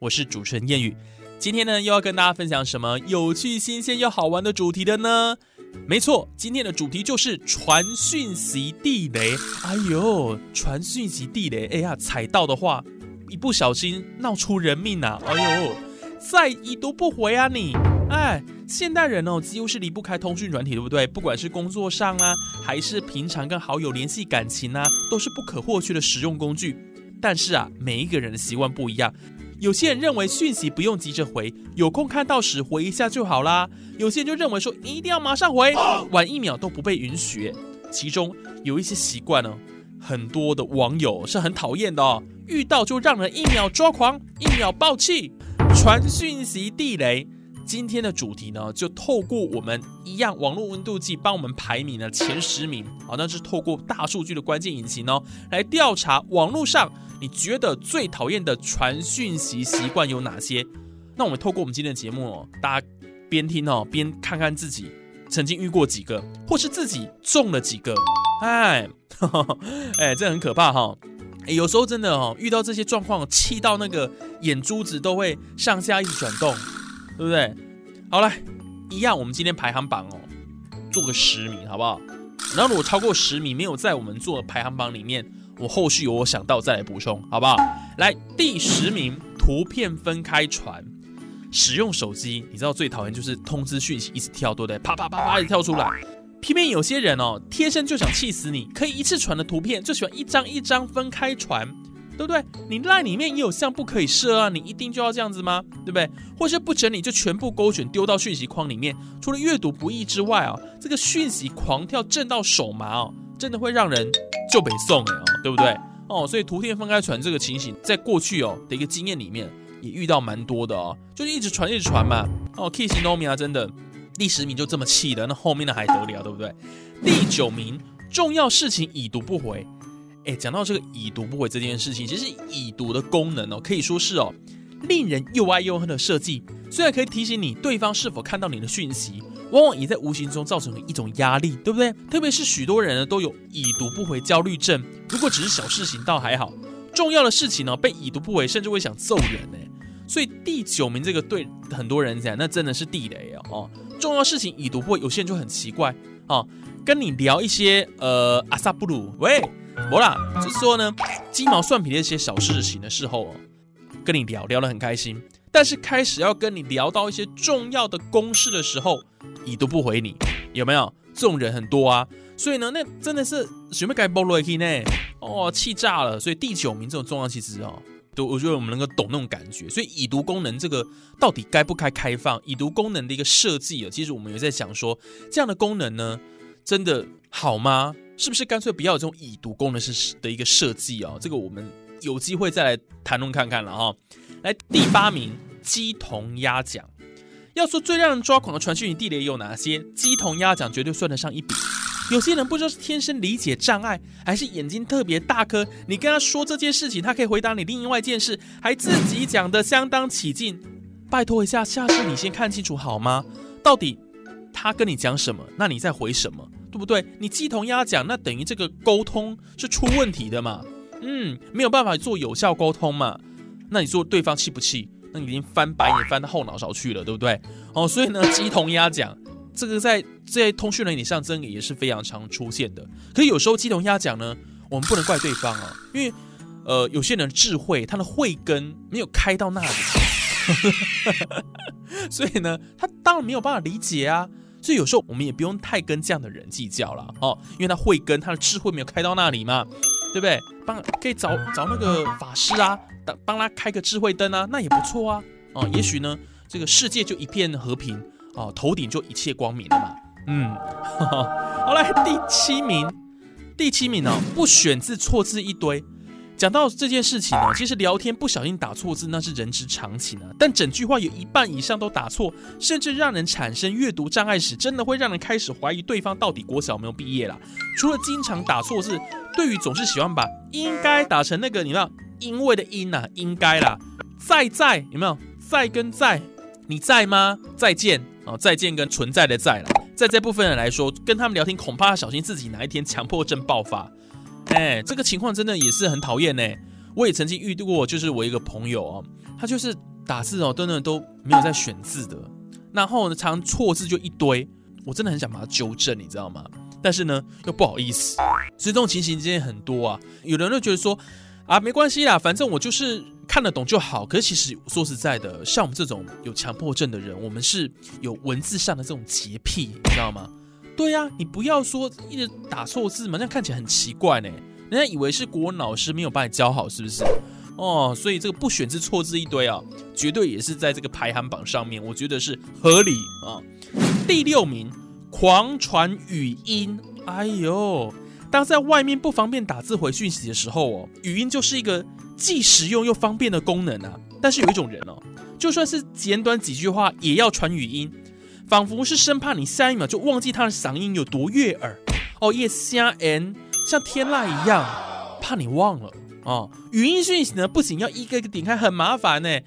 我是主持人谚语。今天呢，又要跟大家分享什么有趣、新鲜又好玩的主题的呢？没错，今天的主题就是传讯息地雷。哎呦，传讯息地雷，哎呀，踩到的话，一不小心闹出人命呐！哎呦，再已读不回啊你！哎，现代人哦，几乎是离不开通讯软体，对不对？不管是工作上啊，还是平常跟好友联系感情啊，都是不可或缺的实用工具。但是啊，每一个人的习惯不一样，有些人认为讯息不用急着回，有空看到时回一下就好啦；有些人就认为说一定要马上回，晚一秒都不被允许。其中有一些习惯呢，很多的网友是很讨厌的哦，遇到就让人一秒抓狂，一秒爆气，传讯息地雷。今天的主题呢，就透过我们一样网络温度计帮我们排名的前十名，好，那是透过大数据的关键引擎哦，来调查网络上你觉得最讨厌的传讯息习惯有哪些？那我们透过我们今天的节目哦，大家边听哦边看看自己曾经遇过几个，或是自己中了几个，哎，哎，这很可怕哈！有时候真的哦，遇到这些状况，气到那个眼珠子都会上下一直转动。对不对？好来，一样，我们今天排行榜哦，做个十名，好不好？然后如果超过十名没有在我们做的排行榜里面，我后续有我想到再来补充，好不好？来，第十名，图片分开传。使用手机，你知道最讨厌就是通知讯息一直跳，对不对？啪啪啪啪一直跳出来。偏偏有些人哦，天生就想气死你，可以一次传的图片就喜欢一张一张分开传。对不对？你赖里面也有项不可以设啊，你一定就要这样子吗？对不对？或是不整理就全部勾选丢到讯息框里面，除了阅读不易之外啊，这个讯息狂跳震到手麻哦，真的会让人就北送哎哦，对不对？哦，所以图片分开传这个情形，在过去哦的一个经验里面也遇到蛮多的哦，就是一直传一直传嘛。哦，Kiss Nomi 啊，真的第十名就这么气的，那后面的还得了，对不对？第九名，重要事情已读不回。哎，讲到这个已读不回这件事情，其实已读的功能哦，可以说是哦，令人又爱又恨的设计。虽然可以提醒你对方是否看到你的讯息，往往也在无形中造成了一种压力，对不对？特别是许多人呢都有已读不回焦虑症。如果只是小事情倒还好，重要的事情呢被已读不回，甚至会想揍人呢。所以第九名这个对很多人讲，那真的是地雷哦。哦，重要事情已读不回，有些人就很奇怪哦，跟你聊一些呃阿萨布鲁喂。不啦，就是说呢，鸡毛蒜皮的一些小事情的时候哦，跟你聊聊得很开心，但是开始要跟你聊到一些重要的公事的时候，已读不回你，有没有？这种人很多啊，所以呢，那真的是准备该暴露一呢，哦，气炸了。所以第九名这种重要其实哦，都我觉得我们能够懂那种感觉。所以已读功能这个到底该不该开放？已读功能的一个设计啊，其实我们也在想说，这样的功能呢，真的好吗？是不是干脆不要这种已读功能是的一个设计哦？这个我们有机会再来谈论看看了哈。来第八名，鸡同鸭讲。要说最让人抓狂的传讯与地雷有哪些？鸡同鸭讲绝对算得上一笔。有些人不知道是天生理解障碍，还是眼睛特别大颗，你跟他说这件事情，他可以回答你另外一件事，还自己讲的相当起劲。拜托一下，下次你先看清楚好吗？到底他跟你讲什么？那你再回什么？对不对？你鸡同鸭讲，那等于这个沟通是出问题的嘛？嗯，没有办法做有效沟通嘛？那你说对方气不气？那你已经翻白眼翻到后脑勺去了，对不对？哦，所以呢，鸡同鸭讲这个在在通讯软体上真的也是非常常出现的。可是有时候鸡同鸭讲呢，我们不能怪对方啊，因为呃，有些人智慧他的慧根没有开到那里，所以呢，他当然没有办法理解啊。所以有时候我们也不用太跟这样的人计较了哦，因为他慧根、他的智慧没有开到那里嘛，对不对？帮可以找找那个法师啊，帮帮他开个智慧灯啊，那也不错啊。哦，也许呢，这个世界就一片和平哦，头顶就一切光明了嘛。嗯，好来第七名，第七名哦，不选字错字一堆。讲到这件事情呢，其实聊天不小心打错字那是人之常情啊。但整句话有一半以上都打错，甚至让人产生阅读障碍时，真的会让人开始怀疑对方到底国小没有毕业啦。除了经常打错字，对于总是喜欢把应该打成那个你知道因为的因呐，应该啦，在在有没有在跟在？你在吗？再见啊，再见跟存在的在了，在这部分人来说，跟他们聊天恐怕要小心自己哪一天强迫症爆发。哎，这个情况真的也是很讨厌呢。我也曾经遇到过，就是我一个朋友哦，他就是打字哦，真的都没有在选字的，然后呢，常错字就一堆，我真的很想把他纠正，你知道吗？但是呢，又不好意思，所以这种情形今天很多啊。有人就觉得说，啊，没关系啦，反正我就是看得懂就好。可是其实说实在的，像我们这种有强迫症的人，我们是有文字上的这种洁癖，你知道吗？对呀，你不要说一直打错字嘛，那看起来很奇怪呢。人家以为是国文老师没有把你教好，是不是？哦，所以这个不选字错字一堆啊，绝对也是在这个排行榜上面，我觉得是合理啊。第六名，狂传语音。哎呦，当在外面不方便打字回讯息的时候哦，语音就是一个既实用又方便的功能啊。但是有一种人哦，就算是简短几句话，也要传语音。仿佛是生怕你下一秒就忘记他的嗓音有多悦耳哦，也瞎 N 像天籁一样，怕你忘了哦。语音讯息呢，不仅要一个一个点开，很麻烦呢，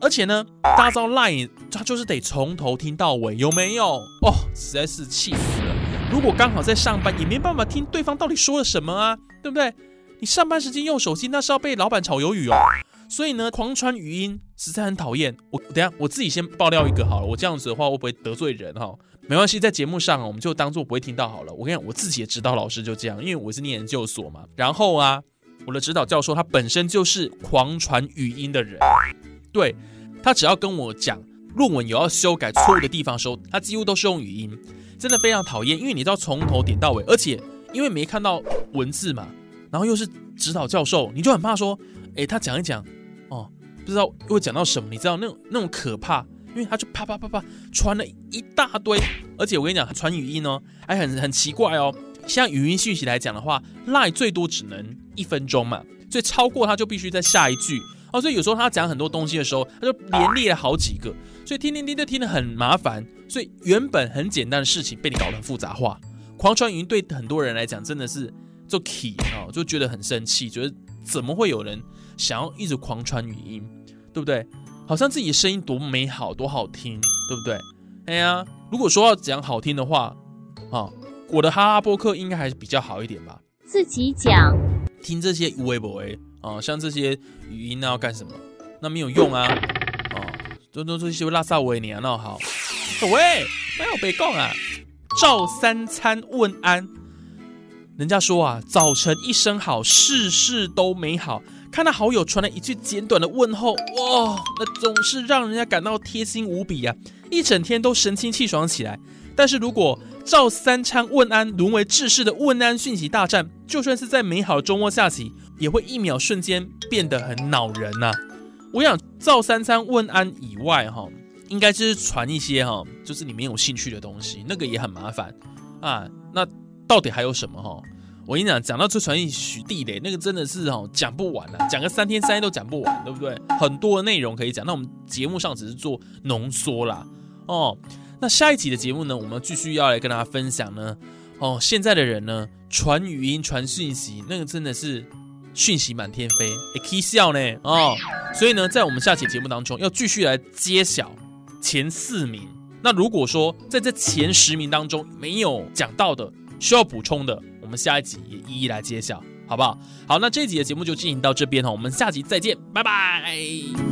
而且呢，大招 Line 它就是得从头听到尾，有没有？哦，实在是气死了。如果刚好在上班，也没办法听对方到底说了什么啊，对不对？你上班时间用手机，那是要被老板炒鱿鱼哦。所以呢，狂传语音实在很讨厌。我等下我自己先爆料一个好了，我这样子的话会不会得罪人哈？没关系，在节目上我们就当做不会听到好了。我跟你讲，我自己的指导老师就这样，因为我是念研究所嘛。然后啊，我的指导教授他本身就是狂传语音的人，对他只要跟我讲论文有要修改错误的地方的时候，他几乎都是用语音，真的非常讨厌。因为你知道从头点到尾，而且因为没看到文字嘛，然后又是指导教授，你就很怕说，哎，他讲一讲。不知道会讲到什么，你知道那种那种可怕，因为他就啪啪啪啪传了一大堆，而且我跟你讲，传语音哦，还很很奇怪哦。像语音讯息来讲的话 lie 最多只能一分钟嘛，所以超过他就必须在下一句哦。所以有时候他讲很多东西的时候，他就连列了好几个，所以听听听就听得很麻烦。所以原本很简单的事情被你搞得很复杂化。狂传语音对很多人来讲真的是就 key 哦，就觉得很生气，觉得怎么会有人。想要一直狂传语音，对不对？好像自己的声音多美好，多好听，对不对？哎呀，如果说要讲好听的话，啊，我的哈哈播客应该还是比较好一点吧。自己讲，听这些无为不为啊，像这些语音那要干什么？那没有用啊，啊，都都这些拉萨维尼啊，那好。喂，没有被供啊，照三餐问安。人家说啊，早晨一声好，事事都美好。看到好友传来一句简短的问候，哇，那总是让人家感到贴心无比呀，一整天都神清气爽起来。但是如果照三餐问安沦为制式的问安讯息大战，就算是在美好的周末下棋，也会一秒瞬间变得很恼人呐。我想照三餐问安以外，哈，应该就是传一些哈，就是你没有兴趣的东西，那个也很麻烦啊。那到底还有什么哈？我跟你讲，讲到最传奇许地雷，那个真的是哦讲不完啊，讲个三天三夜都讲不完，对不对？很多的内容可以讲，那我们节目上只是做浓缩啦。哦，那下一集的节目呢，我们继续要来跟大家分享呢。哦，现在的人呢，传语音、传讯息，那个真的是讯息满天飞，也可以笑呢。哦，所以呢，在我们下期节目当中，要继续来揭晓前四名。那如果说在这前十名当中没有讲到的，需要补充的。我们下一集也一一来揭晓，好不好？好，那这一集的节目就进行到这边哈，我们下集再见，拜拜。